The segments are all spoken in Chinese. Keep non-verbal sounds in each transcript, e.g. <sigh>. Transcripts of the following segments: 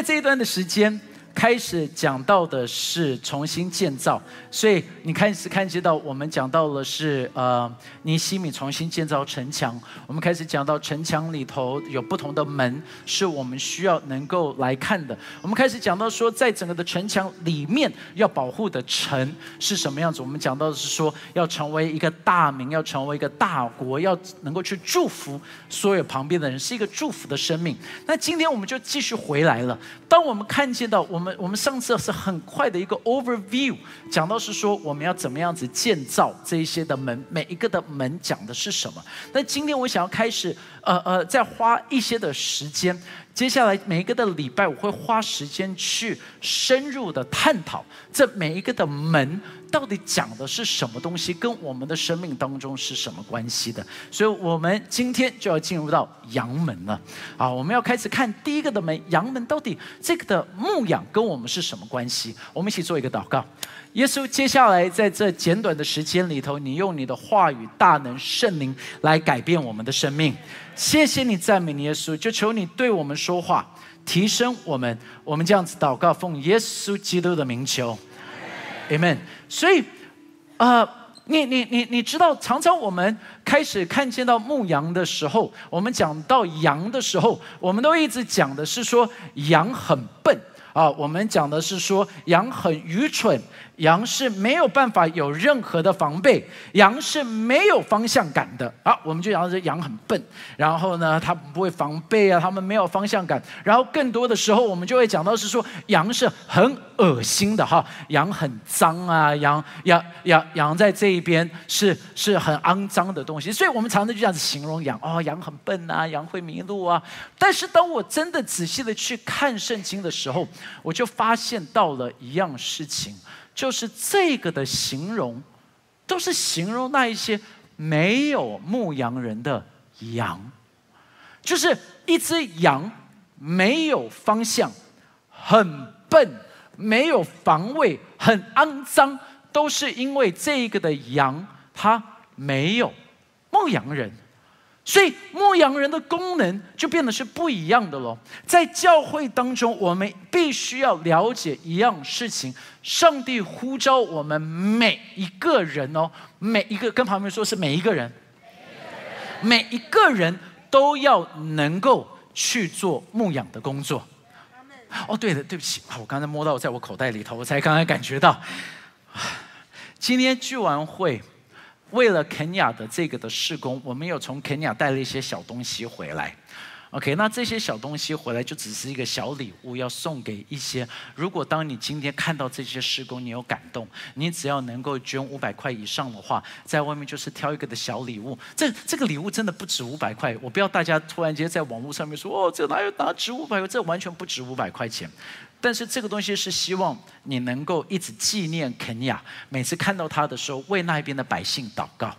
在这一段的时间。开始讲到的是重新建造，所以你开始看见到我们讲到了是呃尼西米重新建造城墙。我们开始讲到城墙里头有不同的门，是我们需要能够来看的。我们开始讲到说，在整个的城墙里面要保护的城是什么样子。我们讲到的是说，要成为一个大名，要成为一个大国，要能够去祝福所有旁边的人，是一个祝福的生命。那今天我们就继续回来了。当我们看见到我们。我们上次是很快的一个 overview，讲到是说我们要怎么样子建造这一些的门，每一个的门讲的是什么。那今天我想要开始，呃呃，再花一些的时间。接下来每一个的礼拜，我会花时间去深入的探讨这每一个的门到底讲的是什么东西，跟我们的生命当中是什么关系的。所以，我们今天就要进入到阳门了。好，我们要开始看第一个的门，阳门到底这个的牧养跟我们是什么关系？我们一起做一个祷告。耶稣，接下来在这简短的时间里头，你用你的话语、大能、圣灵来改变我们的生命。谢谢你赞美耶稣，就求你对我们说话，提升我们。我们这样子祷告，奉耶稣基督的名求，Amen。所以，呃，你你你你知道，常常我们开始看见到牧羊的时候，我们讲到羊的时候，我们都一直讲的是说羊很笨啊，我们讲的是说羊很愚蠢。羊是没有办法有任何的防备，羊是没有方向感的。好，我们就讲这羊很笨，然后呢，它不会防备啊，它们没有方向感。然后更多的时候，我们就会讲到是说，羊是很恶心的哈，羊很脏啊，羊羊羊羊在这一边是是很肮脏的东西。所以我们常常就这样子形容羊哦，羊很笨啊，羊会迷路啊。但是当我真的仔细的去看圣经的时候，我就发现到了一样事情。就是这个的形容，都是形容那一些没有牧羊人的羊，就是一只羊没有方向，很笨，没有防卫，很肮脏，都是因为这个的羊它没有牧羊人。所以牧羊人的功能就变得是不一样的喽。在教会当中，我们必须要了解一样事情：上帝呼召我们每一个人哦，每一个跟旁边说是每一个人，每一个人都要能够去做牧养的工作。哦，对的，对不起啊，我刚才摸到在我口袋里头，我才刚刚感觉到，今天聚完会。为了肯雅的这个的施工，我们有从肯雅带了一些小东西回来。OK，那这些小东西回来就只是一个小礼物，要送给一些。如果当你今天看到这些施工，你有感动，你只要能够捐五百块以上的话，在外面就是挑一个的小礼物。这这个礼物真的不止五百块，我不要大家突然间在网络上面说哦，这哪有哪值五百块？这完全不值五百块钱。但是这个东西是希望你能够一直纪念肯亚，每次看到他的时候，为那一边的百姓祷告。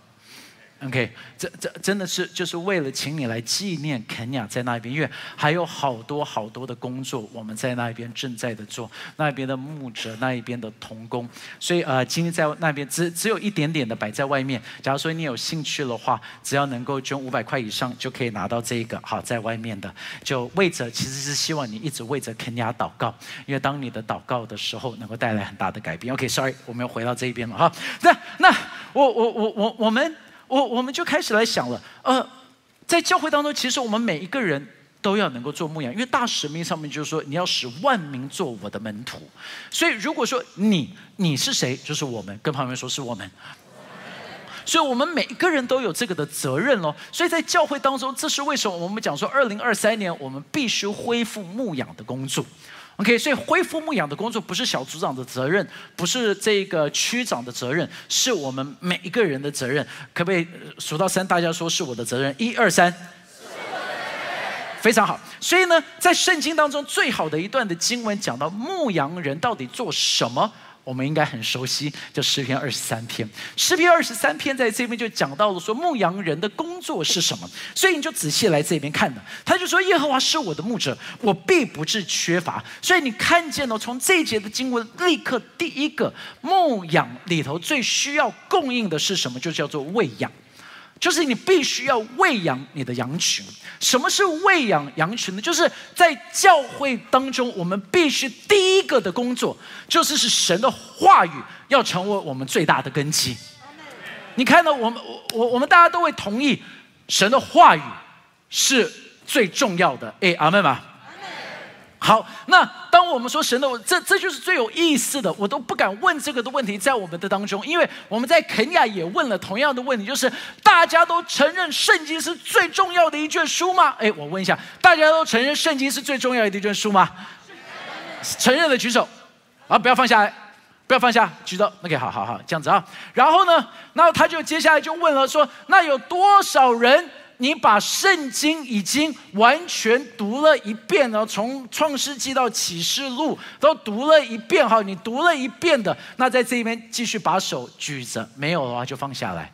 OK，这这真的是就是为了请你来纪念肯雅在那边，因为还有好多好多的工作我们在那边正在的做，那边的牧者那一边的童工，所以呃今天在那边只只有一点点的摆在外面。假如说你有兴趣的话，只要能够捐五百块以上就可以拿到这个好在外面的，就为着其实是希望你一直为着肯雅祷告，因为当你的祷告的时候能够带来很大的改变。OK，Sorry，我们要回到这一边了哈。那那我我我我我们。我我们就开始来想了，呃，在教会当中，其实我们每一个人都要能够做牧羊，因为大使命上面就是说，你要使万民做我的门徒。所以如果说你你是谁，就是我们，跟旁边说是我们。所以我们每一个人都有这个的责任喽。所以在教会当中，这是为什么我们讲说，二零二三年我们必须恢复牧养的工作。OK，所以恢复牧养的工作不是小组长的责任，不是这个区长的责任，是我们每一个人的责任。可不可以数到三？大家说是我的责任。一二三，非常好。所以呢，在圣经当中最好的一段的经文讲到牧羊人到底做什么。我们应该很熟悉，就诗篇二十三篇。诗篇二十三篇在这边就讲到了说牧羊人的工作是什么，所以你就仔细来这边看的。他就说：“耶和华是我的牧者，我必不致缺乏。”所以你看见了，从这一节的经文，立刻第一个牧养里头最需要供应的是什么？就叫做喂养。就是你必须要喂养你的羊群。什么是喂养羊群呢？就是在教会当中，我们必须第一个的工作，就是使神的话语要成为我们最大的根基。你看到我们，我我我们大家都会同意，神的话语是最重要的。哎，阿妹吗？好，那当我们说神的，这这就是最有意思的。我都不敢问这个的问题，在我们的当中，因为我们在肯亚也问了同样的问题，就是大家都承认圣经是最重要的一卷书吗？哎，我问一下，大家都承认圣经是最重要的一卷书吗？承认的举手，啊，不要放下来，不要放下，举手。OK，好好好，这样子啊。然后呢，然后他就接下来就问了，说那有多少人？你把圣经已经完全读了一遍了，从创世纪到启示录都读了一遍哈，你读了一遍的，那在这边继续把手举着，没有的话就放下来。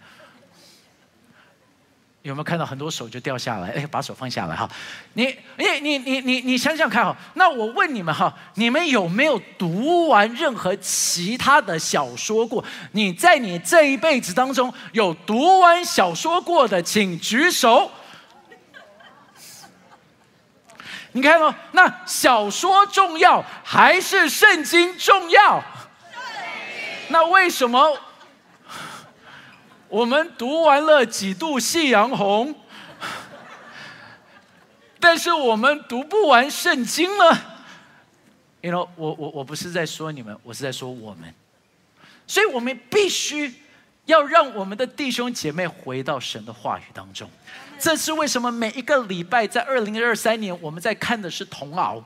有没有看到很多手就掉下来？哎，把手放下来哈。你、你、你、你、你、你想想看哈。那我问你们哈，你们有没有读完任何其他的小说过？你在你这一辈子当中有读完小说过的，请举手。你看哦，那小说重要还是圣经重要？那为什么？我们读完了几度夕阳红，<laughs> 但是我们读不完圣经了。因为，我我我不是在说你们，我是在说我们，所以我们必须要让我们的弟兄姐妹回到神的话语当中。这是为什么？每一个礼拜在二零二三年，我们在看的是童熬。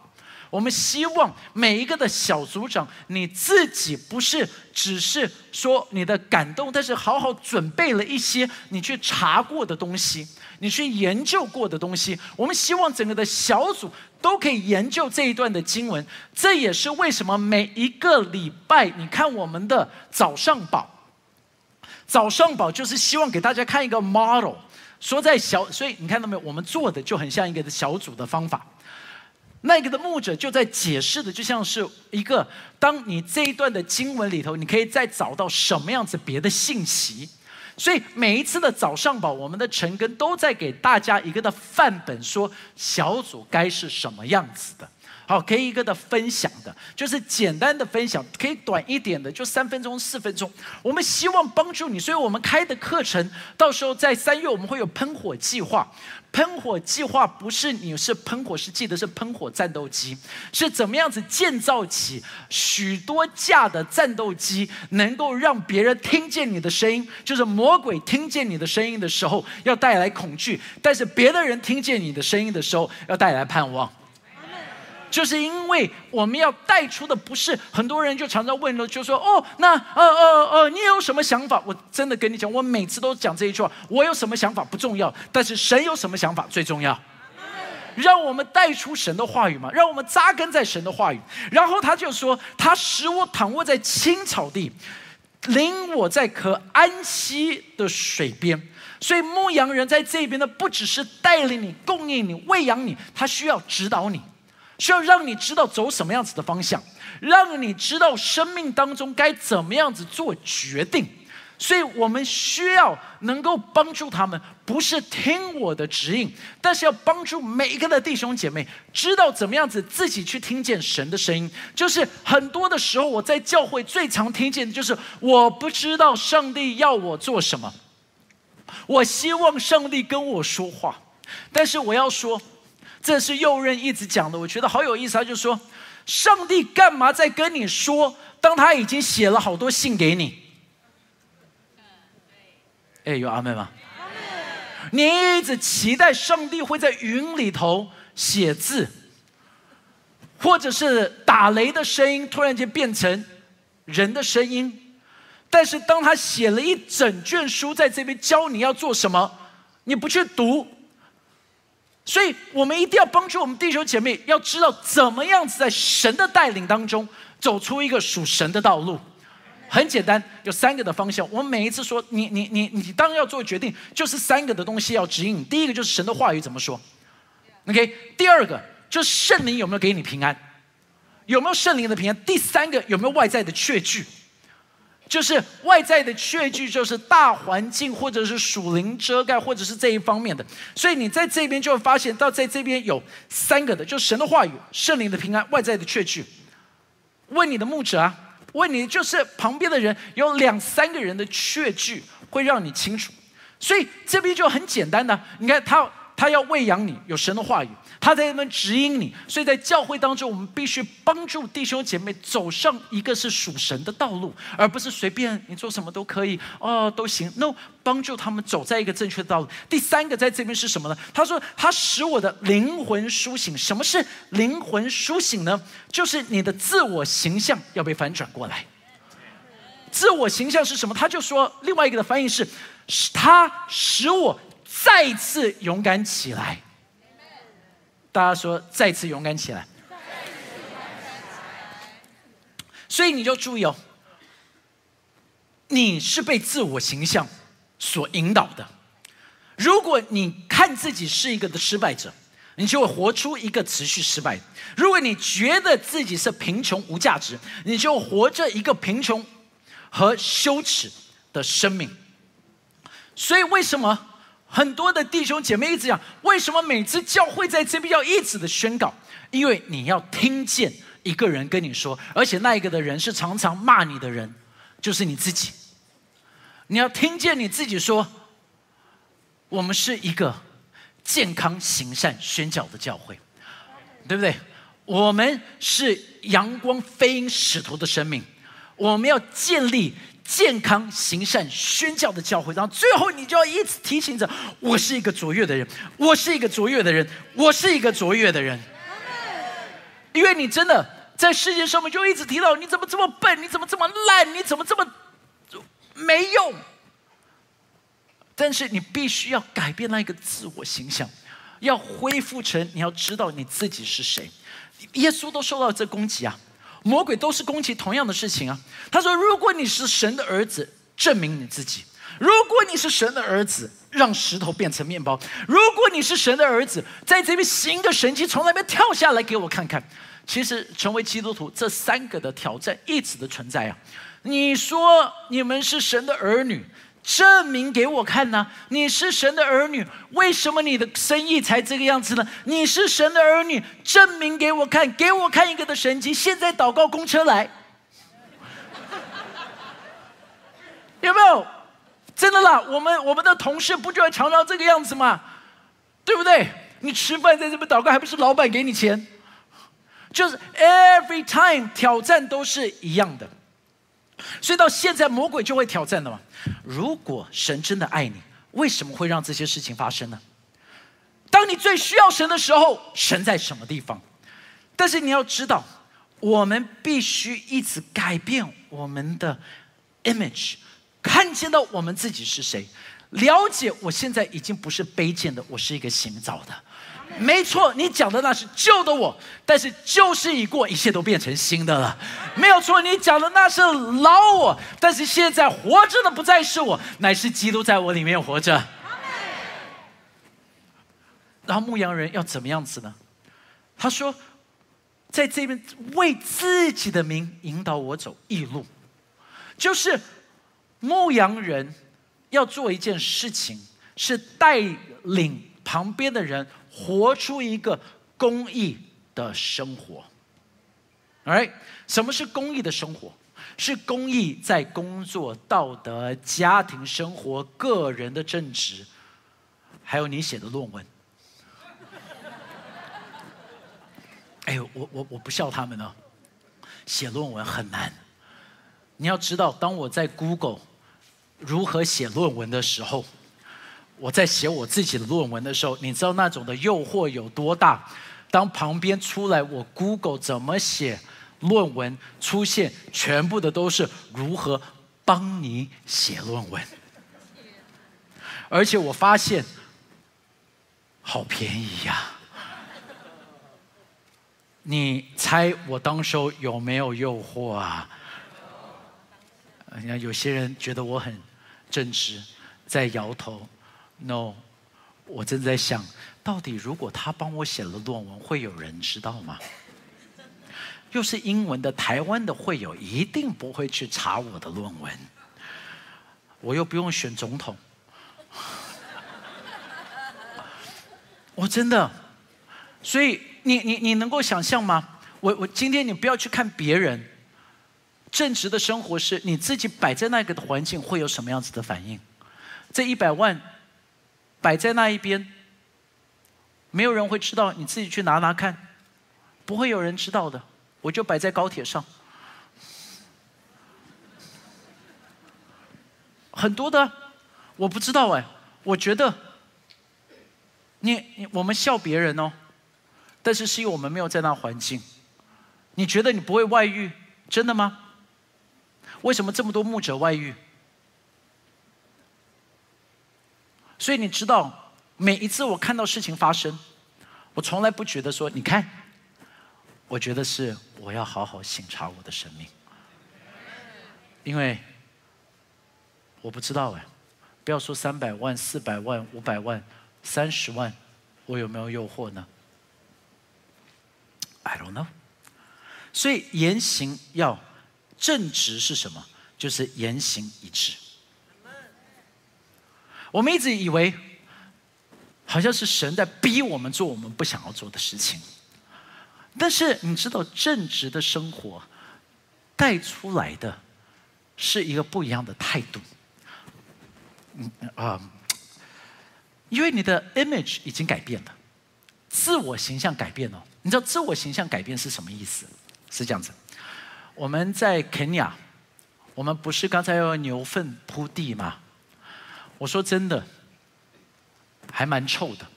我们希望每一个的小组长，你自己不是只是说你的感动，但是好好准备了一些你去查过的东西，你去研究过的东西。我们希望整个的小组都可以研究这一段的经文。这也是为什么每一个礼拜，你看我们的早上宝，早上宝就是希望给大家看一个 model，说在小，所以你看到没有？我们做的就很像一个小组的方法。那个的牧者就在解释的，就像是一个，当你这一段的经文里头，你可以再找到什么样子别的信息。所以每一次的早上吧，我们的陈根都在给大家一个的范本，说小组该是什么样子的。好，可以一个的分享的，就是简单的分享，可以短一点的，就三分钟、四分钟。我们希望帮助你，所以我们开的课程，到时候在三月我们会有喷火计划。喷火计划不是你是喷火，是记得是喷火战斗机，是怎么样子建造起许多架的战斗机，能够让别人听见你的声音，就是魔鬼听见你的声音的时候要带来恐惧，但是别的人听见你的声音的时候要带来盼望。就是因为我们要带出的不是很多人就常常问了，就说哦，那呃呃呃，你有什么想法？我真的跟你讲，我每次都讲这一句话，我有什么想法不重要，但是神有什么想法最重要。让我们带出神的话语嘛，让我们扎根在神的话语。然后他就说，他使我躺卧在青草地，领我在可安息的水边。所以牧羊人在这边呢，不只是带领你、供应你、喂养你，他需要指导你。需要让你知道走什么样子的方向，让你知道生命当中该怎么样子做决定。所以我们需要能够帮助他们，不是听我的指引，但是要帮助每一个的弟兄姐妹知道怎么样子自己去听见神的声音。就是很多的时候，我在教会最常听见的就是我不知道上帝要我做什么，我希望上帝跟我说话，但是我要说。这是右任一直讲的，我觉得好有意思。他就说：“上帝干嘛在跟你说？当他已经写了好多信给你。”哎，有阿妹吗？你一直期待上帝会在云里头写字，或者是打雷的声音突然间变成人的声音，但是当他写了一整卷书在这边教你要做什么，你不去读。所以我们一定要帮助我们弟兄姐妹，要知道怎么样子在神的带领当中走出一个属神的道路。很简单，有三个的方向。我们每一次说，你你你你当要做决定，就是三个的东西要指引。第一个就是神的话语怎么说，OK？第二个就是圣灵有没有给你平安，有没有圣灵的平安？第三个有没有外在的确据？就是外在的确据，就是大环境或者是属灵遮盖，或者是这一方面的。所以你在这边就会发现到，在这边有三个的，就神的话语、圣灵的平安、外在的确据。问你的牧者啊，问你就是旁边的人，有两三个人的确据会让你清楚。所以这边就很简单的，你看他他要喂养你，有神的话语。他在那边指引你，所以在教会当中，我们必须帮助弟兄姐妹走上一个是属神的道路，而不是随便你做什么都可以哦，都行。No，帮助他们走在一个正确的道路。第三个在这边是什么呢？他说他使我的灵魂苏醒。什么是灵魂苏醒呢？就是你的自我形象要被反转过来。自我形象是什么？他就说另外一个的翻译是，他使我再次勇敢起来。大家说，再次勇敢起来。所以你就注意哦，你是被自我形象所引导的。如果你看自己是一个的失败者，你就会活出一个持续失败；如果你觉得自己是贫穷无价值，你就活着一个贫穷和羞耻的生命。所以为什么？很多的弟兄姐妹一直讲，为什么每次教会在这边要一直的宣告？因为你要听见一个人跟你说，而且那一个的人是常常骂你的人，就是你自己。你要听见你自己说，我们是一个健康行善宣教的教会，对不对？我们是阳光飞鹰使徒的生命，我们要建立。健康行善宣教的教会，然后最后你就要一直提醒着：我是一个卓越的人，我是一个卓越的人，我是一个卓越的人。因为你真的在世界上面就一直提到你怎么这么笨，你怎么这么烂，你怎么这么没用。但是你必须要改变那一个自我形象，要恢复成你要知道你自己是谁。耶稣都受到这攻击啊。魔鬼都是攻击同样的事情啊！他说：“如果你是神的儿子，证明你自己；如果你是神的儿子，让石头变成面包；如果你是神的儿子，在这边行个神迹，从那边跳下来给我看看。”其实，成为基督徒这三个的挑战一直的存在啊！你说你们是神的儿女。证明给我看呢？你是神的儿女，为什么你的生意才这个样子呢？你是神的儿女，证明给我看，给我看一个的神迹。现在祷告公车来，<laughs> 有没有？真的啦，我们我们的同事不就要常常这个样子吗？对不对？你吃饭在这边祷告，还不是老板给你钱？就是 every time 挑战都是一样的。所以到现在，魔鬼就会挑战的嘛。如果神真的爱你，为什么会让这些事情发生呢？当你最需要神的时候，神在什么地方？但是你要知道，我们必须一直改变我们的 image，看见到我们自己是谁，了解我现在已经不是卑贱的，我是一个行走的。没错，你讲的那是旧的我，但是旧事已过，一切都变成新的了。没有错，你讲的那是老我，但是现在活着的不再是我，乃是基督在我里面活着。然后牧羊人要怎么样子呢？他说，在这边为自己的名引导我走义路，就是牧羊人要做一件事情，是带领旁边的人。活出一个公益的生活，right？什么是公益的生活？是公益在工作、道德、家庭生活、个人的正直，还有你写的论文。<laughs> 哎呦，我我我不笑他们呢，写论文很难。你要知道，当我在 Google 如何写论文的时候。我在写我自己的论文的时候，你知道那种的诱惑有多大？当旁边出来我 Google 怎么写论文，出现全部的都是如何帮你写论文，而且我发现好便宜呀！你猜我当时候有没有诱惑啊？你看有些人觉得我很正直，在摇头。No，我正在想到底如果他帮我写了论文，会有人知道吗？<laughs> 又是英文的，台湾的会友一定不会去查我的论文，我又不用选总统，<laughs> 我真的，所以你你你能够想象吗？我我今天你不要去看别人，正直的生活是你自己摆在那个的环境会有什么样子的反应？这一百万摆在那一边，没有人会知道，你自己去拿拿看，不会有人知道的。我就摆在高铁上，很多的，我不知道哎，我觉得，你我们笑别人哦，但是是因为我们没有在那环境。你觉得你不会外遇，真的吗？为什么这么多牧者外遇？所以你知道，每一次我看到事情发生，我从来不觉得说，你看，我觉得是。我要好好审查我的生命，因为我不知道哎，不要说三百万、四百万、五百万、三十万，我有没有诱惑呢？I don't know。所以言行要正直是什么？就是言行一致。我们一直以为，好像是神在逼我们做我们不想要做的事情。但是你知道，正直的生活带出来的是一个不一样的态度。嗯啊，因为你的 image 已经改变了，自我形象改变了。你知道自我形象改变是什么意思？是这样子。我们在肯尼亚，我们不是刚才用牛粪铺地吗？我说真的，还蛮臭的。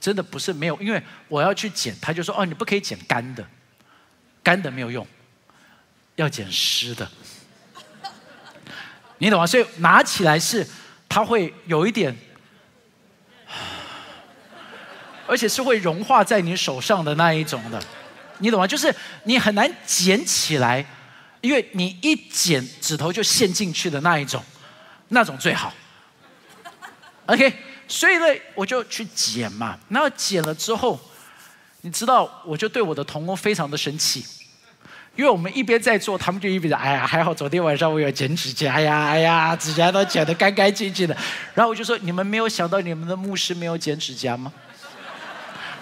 真的不是没有，因为我要去捡，他就说：“哦，你不可以捡干的，干的没有用，要捡湿的。”你懂吗？所以拿起来是它会有一点，而且是会融化在你手上的那一种的，你懂吗？就是你很难捡起来，因为你一剪指头就陷进去的那一种，那种最好。OK。所以呢，我就去剪嘛。然后剪了之后，你知道，我就对我的童工非常的生气，因为我们一边在做，他们就一边哎呀，还好昨天晚上我有剪指甲呀，哎呀，指甲都剪得干干净净的。”然后我就说：“你们没有想到你们的牧师没有剪指甲吗？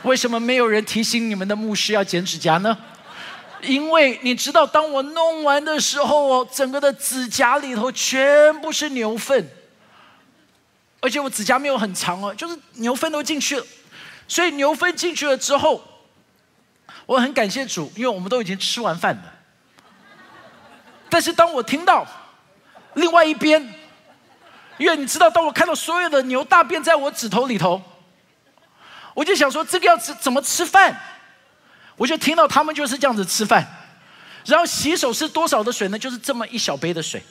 为什么没有人提醒你们的牧师要剪指甲呢？因为你知道，当我弄完的时候哦，整个的指甲里头全部是牛粪。”而且我指甲没有很长哦，就是牛粪都进去了，所以牛粪进去了之后，我很感谢主，因为我们都已经吃完饭了。但是当我听到另外一边，因为你知道，当我看到所有的牛大便在我指头里头，我就想说这个要怎怎么吃饭？我就听到他们就是这样子吃饭，然后洗手是多少的水呢？就是这么一小杯的水。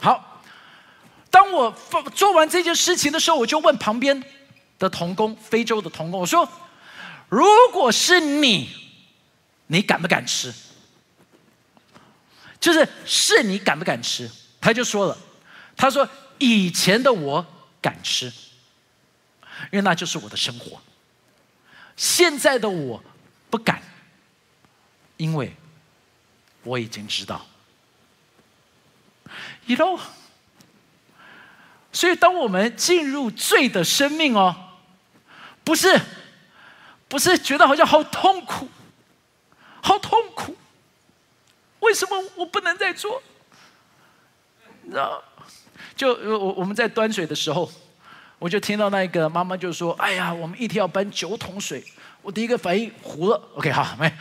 好。当我做完这件事情的时候，我就问旁边的童工，非洲的童工，我说：“如果是你，你敢不敢吃？就是是你敢不敢吃？”他就说了：“他说以前的我敢吃，因为那就是我的生活。现在的我不敢，因为我已经知道。” You know。所以，当我们进入罪的生命哦，不是，不是觉得好像好痛苦，好痛苦。为什么我不能再做？你知道？就我我们在端水的时候，我就听到那个妈妈就说：“哎呀，我们一天要搬九桶水。”我第一个反应糊了。OK，好，没。<laughs>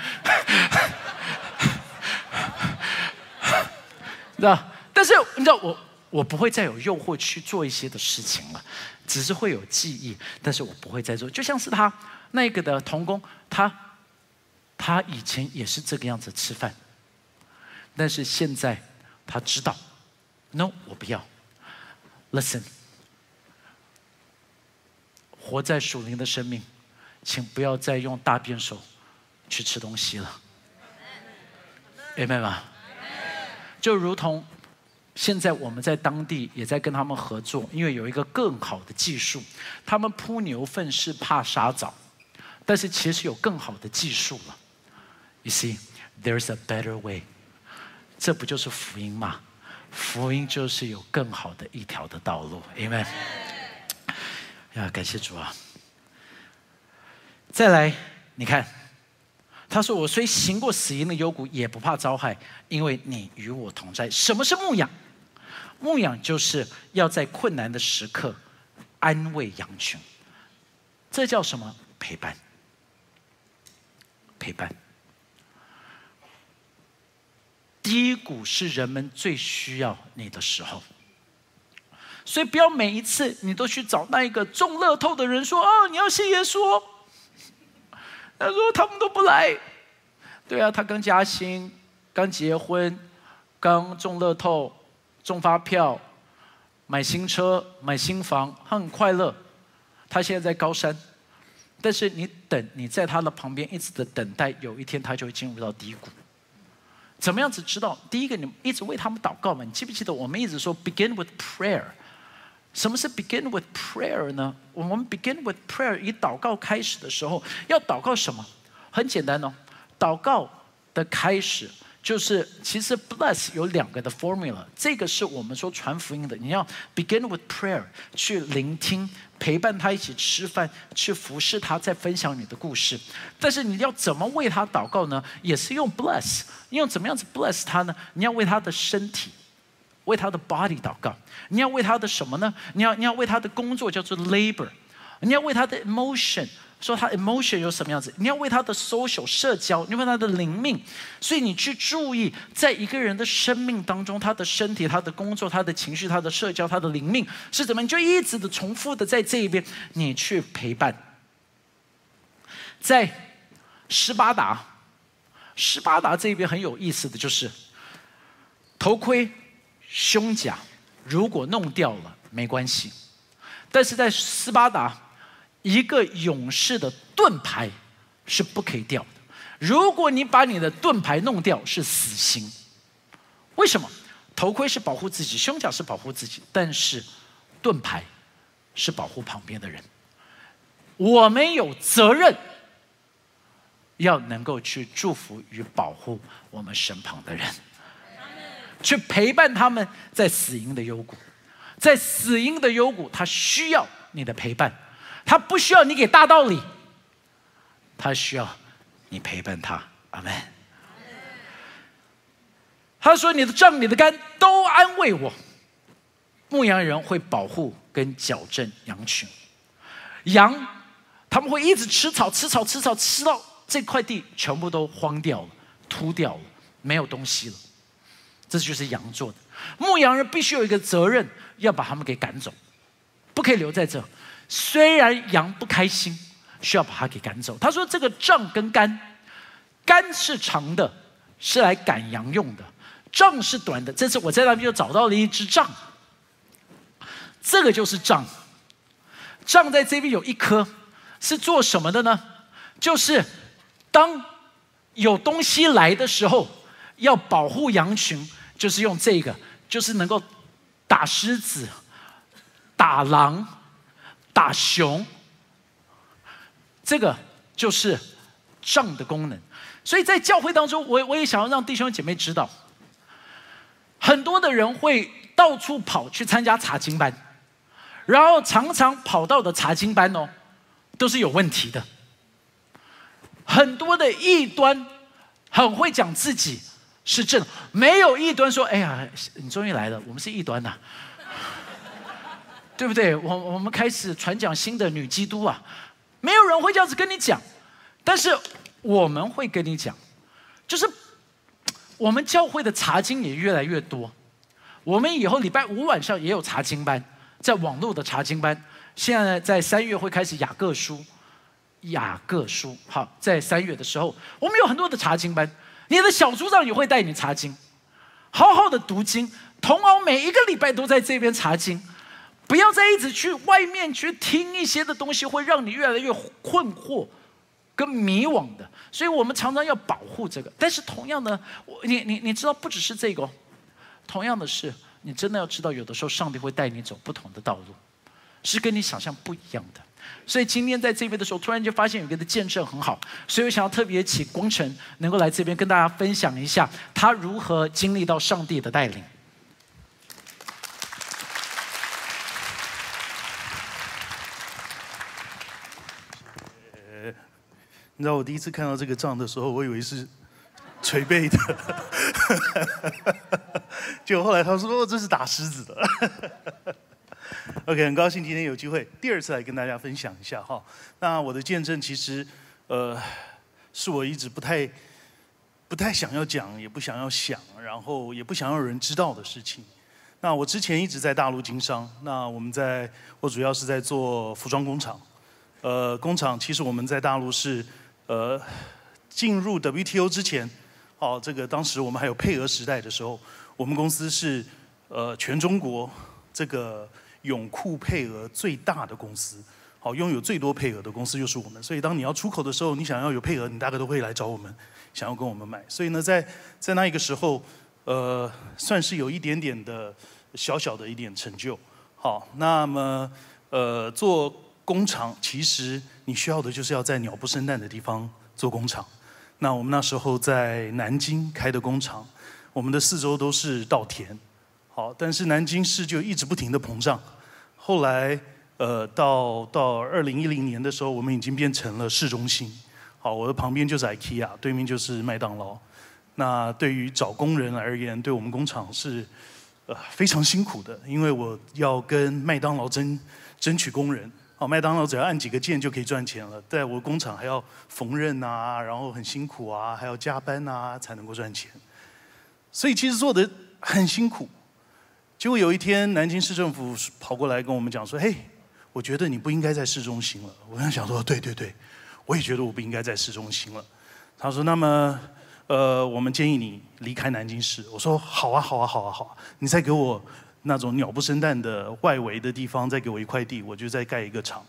知道？但是你知道我。我不会再有诱惑去做一些的事情了，只是会有记忆，但是我不会再做。就像是他那个的童工，他他以前也是这个样子吃饭，但是现在他知道，no，我不要。Listen，活在属灵的生命，请不要再用大便手去吃东西了，明白吗？就如同。现在我们在当地也在跟他们合作，因为有一个更好的技术。他们铺牛粪是怕沙枣，但是其实有更好的技术了。You see, there's a better way。这不就是福音吗？福音就是有更好的一条的道路。Amen。呀，感谢主啊！再来，你看，他说：“我虽行过死荫的幽谷，也不怕遭害，因为你与我同在。”什么是牧养？牧养就是要在困难的时刻安慰羊群。这叫什么？陪伴。陪伴。低谷是人们最需要你的时候。所以不要每一次你都去找那一个中乐透的人说啊，你要信耶稣。他说他们都不来。对啊，他刚加薪，刚结婚，刚中乐透，中发票，买新车，买新房，他很快乐。他现在在高山，但是你等，你在他的旁边一直的等待，有一天他就会进入到低谷。怎么样子知道？第一个，你一直为他们祷告嘛？你记不记得我们一直说 begin with prayer？什么是 begin with prayer 呢？我们 begin with prayer 以祷告开始的时候，要祷告什么？很简单哦，祷告的开始就是其实 bless 有两个的 formula，这个是我们说传福音的，你要 begin with prayer 去聆听，陪伴他一起吃饭，去服侍他，再分享你的故事。但是你要怎么为他祷告呢？也是用 bless，你用怎么样子 bless 他呢？你要为他的身体。为他的 body 祷告，你要为他的什么呢？你要你要为他的工作叫做 labor，你要为他的 emotion，说他 emotion 有什么样子？你要为他的 social 社交，你为他的灵命，所以你去注意，在一个人的生命当中，他的身体、他的工作、他的情绪、他的社交、他的灵命是怎么？你就一直的重复的在这一边，你去陪伴。在斯巴达，斯巴达这边很有意思的就是头盔。胸甲如果弄掉了没关系，但是在斯巴达，一个勇士的盾牌是不可以掉的。如果你把你的盾牌弄掉，是死刑。为什么？头盔是保护自己，胸甲是保护自己，但是盾牌是保护旁边的人。我们有责任要能够去祝福与保护我们身旁的人。去陪伴他们在死荫的幽谷，在死荫的幽谷，他需要你的陪伴，他不需要你给大道理，他需要你陪伴他。阿门。他说：“你的杖、你的杆都安慰我。牧羊人会保护跟矫正羊群，羊他们会一直吃草、吃草、吃草，吃到这块地全部都荒掉了、秃掉了，没有东西了。”这就是羊做的，牧羊人必须有一个责任，要把他们给赶走，不可以留在这。虽然羊不开心，需要把它给赶走。他说：“这个杖跟杆，杆是长的，是来赶羊用的；杖是短的。这次我在那边就找到了一支杖，这个就是杖。杖在这边有一颗，是做什么的呢？就是当有东西来的时候。”要保护羊群，就是用这个，就是能够打狮子、打狼、打熊。这个就是杖的功能。所以在教会当中，我我也想要让弟兄姐妹知道，很多的人会到处跑去参加查经班，然后常常跑到的查经班哦，都是有问题的。很多的异端很会讲自己。是正，没有异端说：“哎呀，你终于来了，我们是异端呐，<laughs> 对不对？”我我们开始传讲新的女基督啊，没有人会这样子跟你讲，但是我们会跟你讲，就是我们教会的查经也越来越多，我们以后礼拜五晚上也有查经班，在网络的查经班，现在在三月会开始雅各书，雅各书好，在三月的时候，我们有很多的查经班。你的小组长也会带你查经，好好的读经。同熬每一个礼拜都在这边查经，不要再一直去外面去听一些的东西，会让你越来越困惑跟迷惘的。所以我们常常要保护这个。但是同样的，你你你知道，不只是这个，同样的是，你真的要知道，有的时候上帝会带你走不同的道路。是跟你想象不一样的。所以今天在这边的时候，突然就发现有一个的见证很好，所以我想要特别请光晨能够来这边跟大家分享一下他如何经历到上帝的带领。你知道我第一次看到这个账的时候，我以为是捶背的，<laughs> 结果后来他说：“哦，这是打狮子的。” OK，很高兴今天有机会第二次来跟大家分享一下哈。那我的见证其实，呃，是我一直不太、不太想要讲，也不想要想，然后也不想要有人知道的事情。那我之前一直在大陆经商，那我们在，我主要是在做服装工厂。呃，工厂其实我们在大陆是。呃，进入 WTO 之前，哦，这个当时我们还有配额时代的时候，我们公司是呃全中国这个泳裤配额最大的公司，好，拥有最多配额的公司就是我们。所以当你要出口的时候，你想要有配额，你大概都会来找我们，想要跟我们买。所以呢，在在那一个时候，呃，算是有一点点的小小的一点成就。好，那么呃做。工厂其实你需要的就是要在鸟不生蛋的地方做工厂。那我们那时候在南京开的工厂，我们的四周都是稻田。好，但是南京市就一直不停的膨胀。后来，呃，到到二零一零年的时候，我们已经变成了市中心。好，我的旁边就是 IKEA，对面就是麦当劳。那对于找工人而言，对我们工厂是呃非常辛苦的，因为我要跟麦当劳争争取工人。好，麦当劳只要按几个键就可以赚钱了，在我工厂还要缝纫啊，然后很辛苦啊，还要加班啊才能够赚钱，所以其实做的很辛苦。结果有一天，南京市政府跑过来跟我们讲说：“嘿，我觉得你不应该在市中心了。”我在想说：“对对对，我也觉得我不应该在市中心了。”他说：“那么，呃，我们建议你离开南京市。”我说：“好啊，好啊，好啊，好啊，你再给我。”那种鸟不生蛋的外围的地方，再给我一块地，我就再盖一个厂。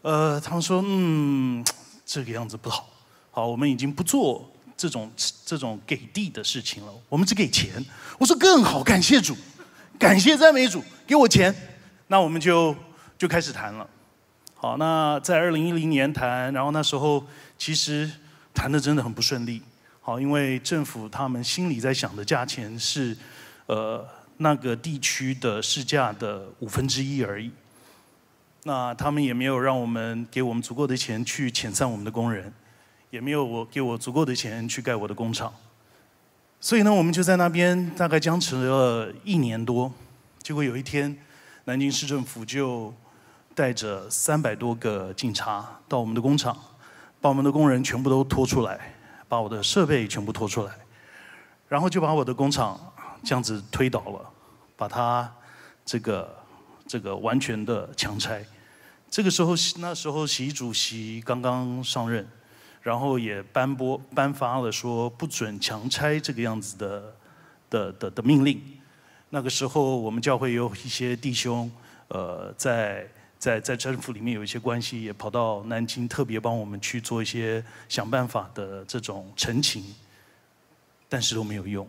呃，他们说，嗯，这个样子不好。好，我们已经不做这种这种给地的事情了，我们只给钱。我说更好，感谢主，感谢赞美主，给我钱。那我们就就开始谈了。好，那在二零一零年谈，然后那时候其实谈的真的很不顺利。好，因为政府他们心里在想的价钱是，呃。那个地区的市价的五分之一而已，那他们也没有让我们给我们足够的钱去遣散我们的工人，也没有我给我足够的钱去盖我的工厂，所以呢，我们就在那边大概僵持了一年多，结果有一天，南京市政府就带着三百多个警察到我们的工厂，把我们的工人全部都拖出来，把我的设备全部拖出来，然后就把我的工厂。这样子推倒了，把它这个这个完全的强拆。这个时候，那时候习主席刚刚上任，然后也颁布颁发了说不准强拆这个样子的的的的命令。那个时候，我们教会有一些弟兄，呃，在在在政府里面有一些关系，也跑到南京特别帮我们去做一些想办法的这种陈情，但是都没有用。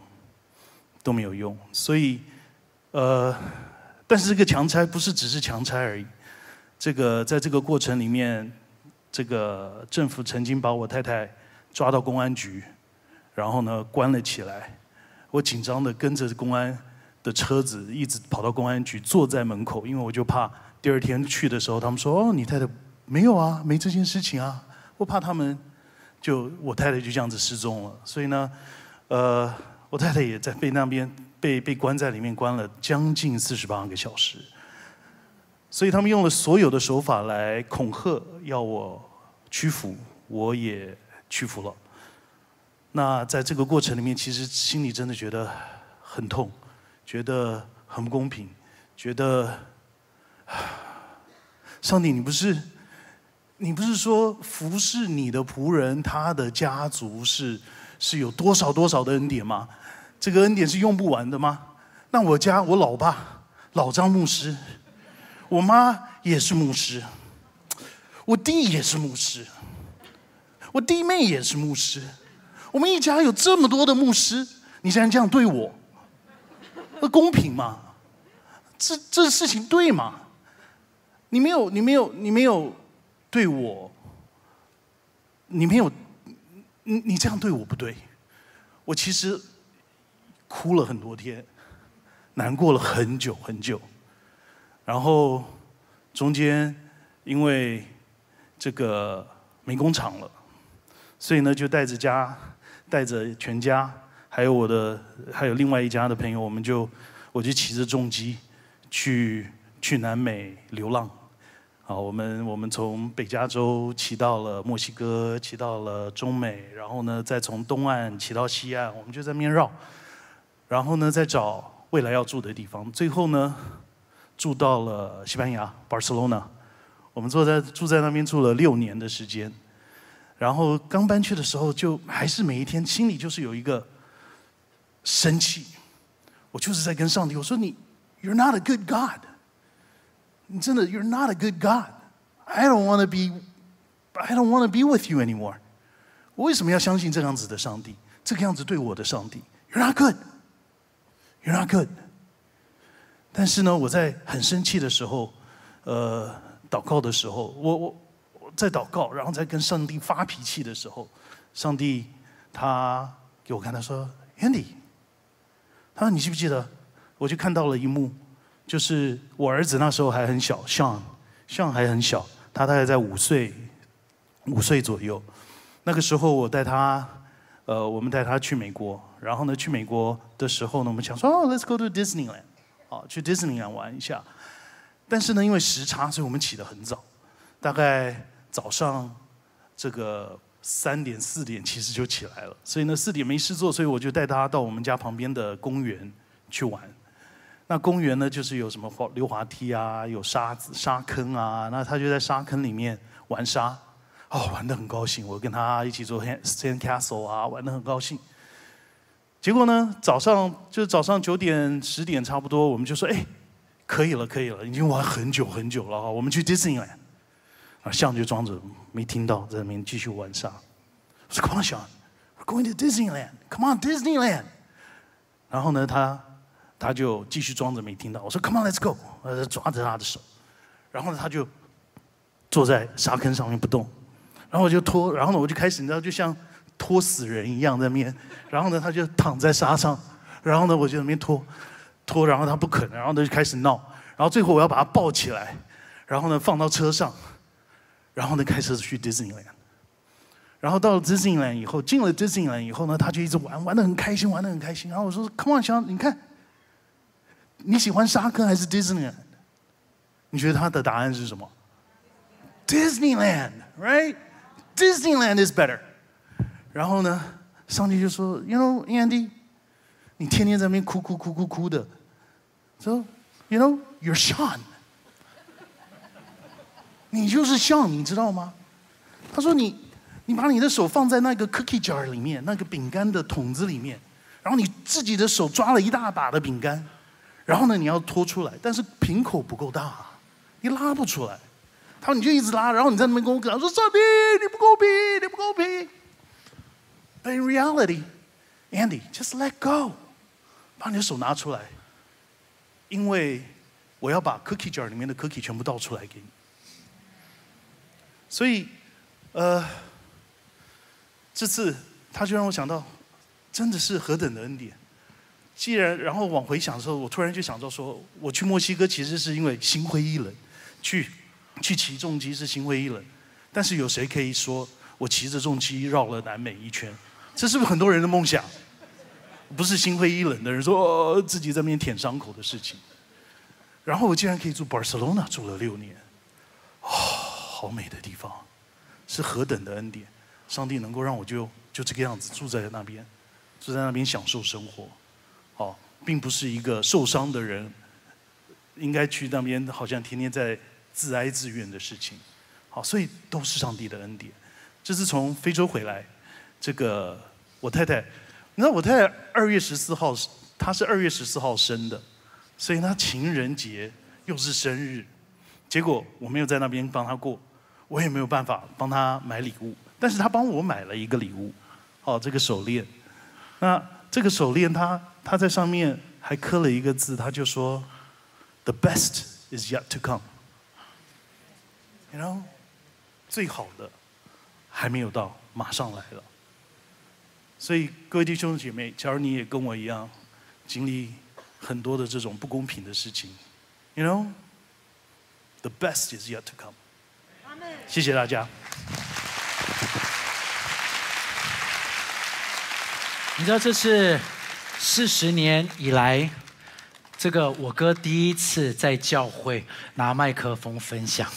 都没有用，所以，呃，但是这个强拆不是只是强拆而已。这个在这个过程里面，这个政府曾经把我太太抓到公安局，然后呢关了起来。我紧张的跟着公安的车子一直跑到公安局，坐在门口，因为我就怕第二天去的时候，他们说：“哦，你太太没有啊，没这件事情啊。”我怕他们就我太太就这样子失踪了。所以呢，呃。我太太也在被那边被被关在里面关了将近四十八个小时，所以他们用了所有的手法来恐吓，要我屈服，我也屈服了。那在这个过程里面，其实心里真的觉得很痛，觉得很不公平，觉得上帝，你不是你不是说服侍你的仆人，他的家族是？是有多少多少的恩典吗？这个恩典是用不完的吗？那我家我老爸老张牧师，我妈也是牧师，我弟也是牧师，我弟妹也是牧师，我们一家有这么多的牧师，你竟然这样对我，那公平吗？这这事情对吗？你没有，你没有，你没有对我，你没有，你你这样对我不对。我其实哭了很多天，难过了很久很久，然后中间因为这个没工厂了，所以呢就带着家，带着全家，还有我的，还有另外一家的朋友，我们就我就骑着重机去去南美流浪。好，我们我们从北加州骑到了墨西哥，骑到了中美，然后呢，再从东岸骑到西岸，我们就在面绕，然后呢，再找未来要住的地方，最后呢，住到了西班牙巴塞罗那，我们坐在住在那边住了六年的时间，然后刚搬去的时候，就还是每一天心里就是有一个生气，我就是在跟上帝我说你，You're not a good God。你真的，You're not a good God. I don't want to be, I don't want to be with you anymore. 我为什么要相信这样子的上帝？这个样子对我的上帝？You're not good. You're not good. 但是呢，我在很生气的时候，呃，祷告的时候，我我我在祷告，然后在跟上帝发脾气的时候，上帝他给我看，他说：“Andy，他说你记不记得？”我就看到了一幕。就是我儿子那时候还很小向向还很小，他大概在五岁，五岁左右。那个时候我带他，呃，我们带他去美国，然后呢，去美国的时候呢，我们想说，哦，Let's go to Disneyland，啊，去 Disneyland 玩一下。但是呢，因为时差，所以我们起得很早，大概早上这个三点四点其实就起来了。所以呢，四点没事做，所以我就带他到我们家旁边的公园去玩。那公园呢，就是有什么滑溜滑梯啊，有沙子沙坑啊，那他就在沙坑里面玩沙，哦，玩的很高兴。我跟他一起做 sand castle 啊，玩的很高兴。结果呢，早上就是早上九点十点差不多，我们就说，哎，可以了，可以了，已经玩很久很久了哈，我们去 Disneyland。啊，象就装着没听到，在那边继续玩沙。我说，Come on，象，We're going to Disneyland，Come on，Disneyland。然后呢，他。他就继续装着没听到。我说：“Come on, let's go。”呃，抓着他的手，然后呢，他就坐在沙坑上面不动。然后我就拖，然后呢，我就开始，你知道，就像拖死人一样在面。然后呢，他就躺在沙上。然后呢，我就在那边拖，拖，然后他不肯，然后他就开始闹。然后最后我要把他抱起来，然后呢放到车上，然后呢开车去 Disneyland。然后到了 Disneyland 以后，进了 Disneyland 以后呢，他就一直玩，玩的很开心，玩的很开心。然后我说：“Come on，小，你看。”你喜欢沙坑还是 Disneyland？你觉得他的答案是什么？Disneyland，right？Disneyland is better。然后呢，上帝就说：“You know, Andy，你天天在那边哭哭哭哭哭的，So, you know, you're Sean。你就是 Sean，你知道吗？”他说：“你，你把你的手放在那个 cookie jar 里面，那个饼干的桶子里面，然后你自己的手抓了一大把的饼干。”然后呢，你要拖出来，但是瓶口不够大，你拉不出来。他说你就一直拉，然后你在那边跟我讲说：“上帝，你不公平，你不公平。” In reality, Andy, just let go，把你的手拿出来，因为我要把 cookie jar 里面的 cookie 全部倒出来给你。所以，呃，这次他就让我想到，真的是何等的恩典。既然然后往回想的时候，我突然就想到说，我去墨西哥其实是因为心灰意冷，去去骑重机是心灰意冷，但是有谁可以说我骑着重机绕了南美一圈？这是不是很多人的梦想？不是心灰意冷的人说自己在那边舔伤口的事情。然后我竟然可以住 Barcelona，住了六年，啊，好美的地方，是何等的恩典！上帝能够让我就就这个样子住在那边，住在那边享受生活。哦，并不是一个受伤的人应该去那边，好像天天在自哀自怨的事情。好，所以都是上帝的恩典。这是从非洲回来，这个我太太，你知道我太太二月十四号，她是二月十四号生的，所以她情人节又是生日，结果我没有在那边帮她过，我也没有办法帮她买礼物，但是她帮我买了一个礼物，哦，这个手链。那这个手链，它他在上面还刻了一个字，她就说：“The best is yet to come，you know，最好的还没有到，马上来了。所以各位弟兄姐妹，假如你也跟我一样，经历很多的这种不公平的事情，You know，the best is yet to come。谢谢大家。你知道这是四十年以来，这个我哥第一次在教会拿麦克风分享。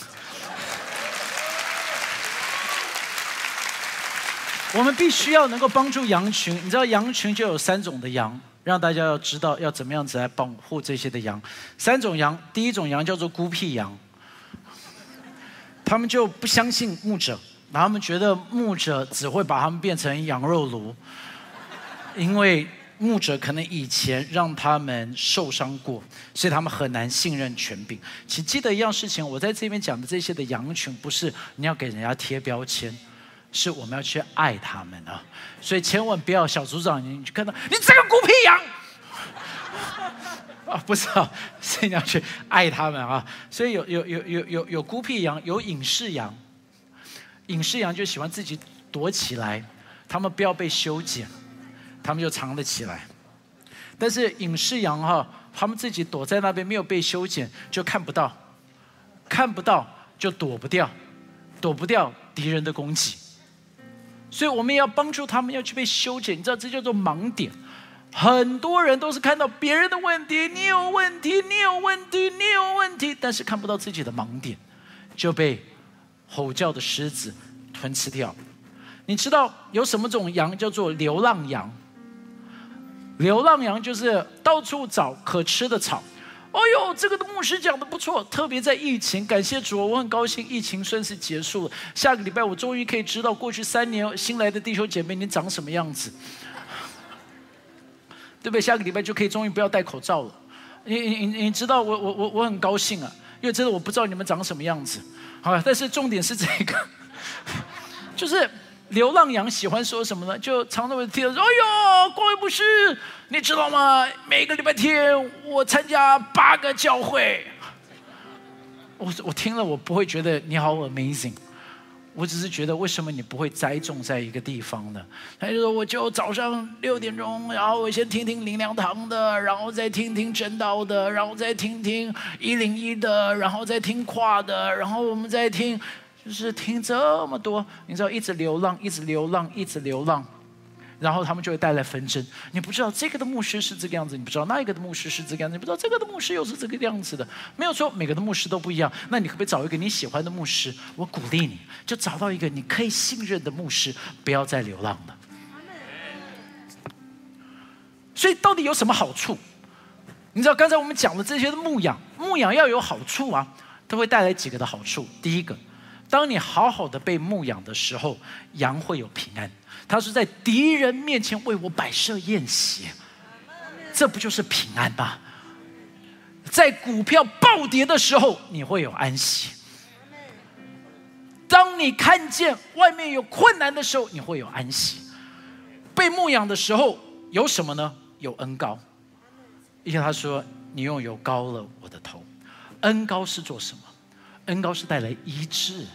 我们必须要能够帮助羊群，你知道羊群就有三种的羊，让大家要知道要怎么样子来保护这些的羊。三种羊，第一种羊叫做孤僻羊，他们就不相信牧者，然后他们觉得牧者只会把他们变成羊肉炉，因为牧者可能以前让他们受伤过，所以他们很难信任权柄。请记得一样事情，我在这边讲的这些的羊群，不是你要给人家贴标签。是我们要去爱他们啊，所以千万不要小组长，你看到你这个孤僻羊 <laughs> 啊，不是啊，是你要去爱他们啊。所以有有有有有有孤僻羊，有隐士羊，隐士羊就喜欢自己躲起来，他们不要被修剪，他们就藏了起来。但是隐士羊哈，他们自己躲在那边，没有被修剪，就看不到，看不到就躲不掉，躲不掉敌人的攻击。所以我们也要帮助他们，要去被修剪。你知道这叫做盲点。很多人都是看到别人的问题，你有问题，你有问题，你有问题，但是看不到自己的盲点，就被吼叫的狮子吞吃掉。你知道有什么种羊叫做流浪羊？流浪羊就是到处找可吃的草。哦呦，这个的牧师讲的不错，特别在疫情，感谢主，我很高兴疫情算是结束了。下个礼拜我终于可以知道过去三年新来的弟兄姐妹你长什么样子，对不对？下个礼拜就可以终于不要戴口罩了。你你你你知道我我我我很高兴啊，因为真的我不知道你们长什么样子，好吧？但是重点是这个，<laughs> 就是。流浪羊喜欢说什么呢？就常常会听到说：“哎呦，光位牧师，你知道吗？每个礼拜天我参加八个教会。”我我听了，我不会觉得你好 amazing，我只是觉得为什么你不会栽种在一个地方呢？他就说：“我就早上六点钟，然后我先听听灵粮堂的，然后再听听真道的，然后再听听一零一的，然后再听跨的，然后我们再听。”就是听这么多，你知道，一直流浪，一直流浪，一直流浪，然后他们就会带来纷争。你不知道这个的牧师是这个样子，你不知道那一个的牧师是这个样子，你不知道这个的牧师又是这个样子的。没有说每个的牧师都不一样。那你可不可以找一个你喜欢的牧师？我鼓励你，就找到一个你可以信任的牧师，不要再流浪了。所以到底有什么好处？你知道刚才我们讲的这些的牧养，牧养要有好处啊，它会带来几个的好处。第一个。当你好好的被牧养的时候，羊会有平安。他是在敌人面前为我摆设宴席，这不就是平安吗？在股票暴跌的时候，你会有安息。当你看见外面有困难的时候，你会有安息。被牧养的时候有什么呢？有恩高。因为他说：“你用油膏了我的头。”恩高是做什么？恩高是带来医治。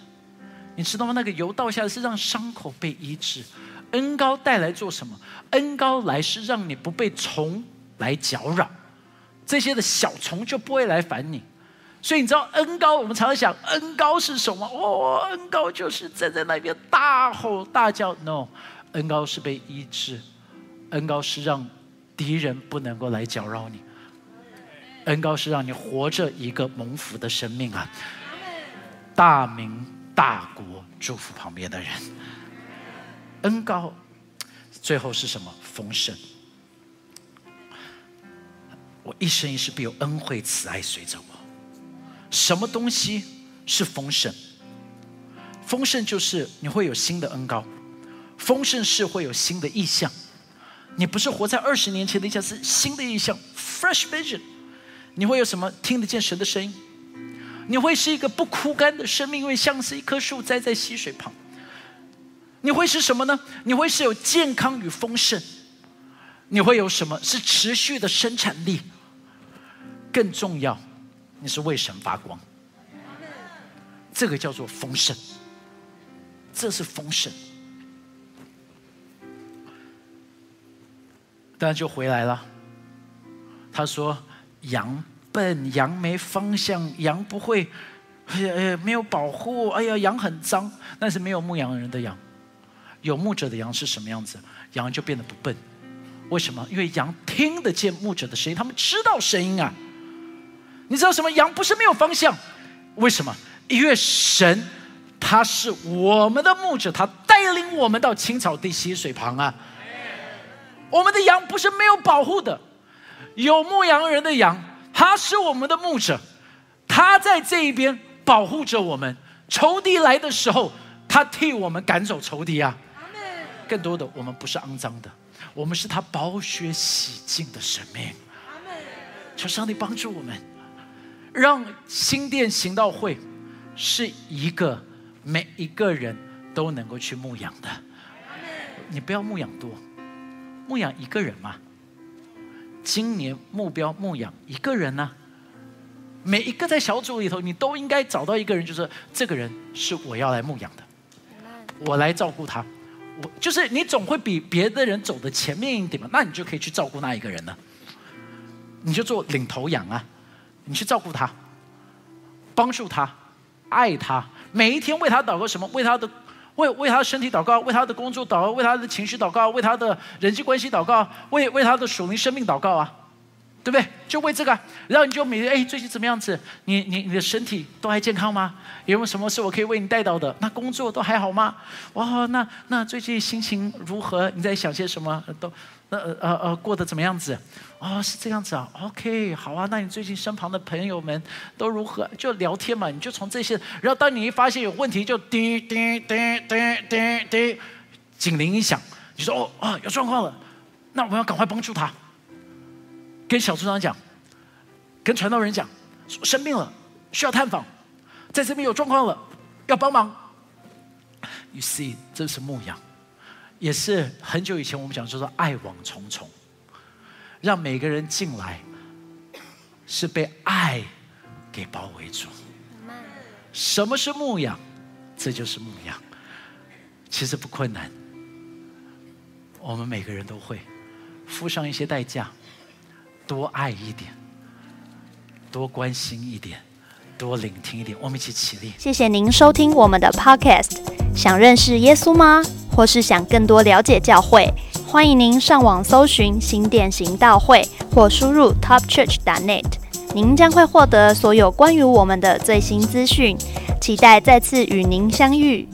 你知道吗？那个油倒下来是让伤口被医治，恩高带来做什么？恩高来是让你不被虫来搅扰，这些的小虫就不会来烦你。所以你知道恩高，我们常常想恩高是什么？哦，恩高就是站在那边大吼大叫。No，恩高是被医治，恩高是让敌人不能够来搅扰你，恩高是让你活着一个蒙福的生命啊！大明。大国祝福旁边的人，恩高，最后是什么？丰盛。我一生一世必有恩惠慈爱随着我。什么东西是丰盛？丰盛就是你会有新的恩高，丰盛是会有新的意象。你不是活在二十年前的意象，是新的意象，fresh vision。你会有什么？听得见神的声音。你会是一个不枯干的生命，因为像是一棵树栽在溪水旁。你会是什么呢？你会是有健康与丰盛。你会有什么？是持续的生产力。更重要，你是为神发光。这个叫做丰盛，这是丰盛。当然就回来了。他说：“羊笨，羊没方向，羊不会，哎呀哎呀，没有保护，哎呀，羊很脏。但是没有牧羊人的羊，有牧者的羊是什么样子？羊就变得不笨。为什么？因为羊听得见牧者的声音，他们知道声音啊。你知道什么？羊不是没有方向，为什么？因为神他是我们的牧者，他带领我们到青草地溪水旁啊。我们的羊不是没有保护的，有牧羊人的羊，他是我们的牧者，他在这一边保护着我们。仇敌来的时候，他替我们赶走仇敌啊。更多的，我们不是肮脏的，我们是他宝血洗净的生命。求上帝帮助我们，让新店行道会是一个每一个人都能够去牧养的。你不要牧养多。牧养一个人嘛？今年目标牧养一个人呢？每一个在小组里头，你都应该找到一个人，就是这个人是我要来牧养的，我来照顾他。我就是你总会比别的人走的前面一点嘛，那你就可以去照顾那一个人了。你就做领头羊啊，你去照顾他，帮助他，爱他，每一天为他祷告什么？为他的。为为他的身体祷告，为他的工作祷告，为他的情绪祷告，为他的人际关系祷告，为为他的属灵生命祷告啊，对不对？就为这个，然后你就每天哎，最近怎么样子？你你你的身体都还健康吗？有没有什么事我可以为你带到的？那工作都还好吗？哇，那那最近心情如何？你在想些什么？都呃呃呃过得怎么样子？哦，是这样子啊，OK，好啊。那你最近身旁的朋友们都如何？就聊天嘛，你就从这些。然后当你一发现有问题，就叮叮叮叮叮叮，警铃一响，你说哦啊有状况了，那我们要赶快帮助他。跟小组长讲，跟传道人讲，生病了需要探访，在这边有状况了要帮忙。You see，这是牧羊，也是很久以前我们讲说说爱网重重。让每个人进来是被爱给包围住。什么是牧养？这就是牧养。其实不困难，我们每个人都会付上一些代价，多爱一点，多关心一点，多聆听一点。我们一起起立。谢谢您收听我们的 Podcast。想认识耶稣吗？或是想更多了解教会？欢迎您上网搜寻新店行道会，或输入 topchurch.net，您将会获得所有关于我们的最新资讯。期待再次与您相遇。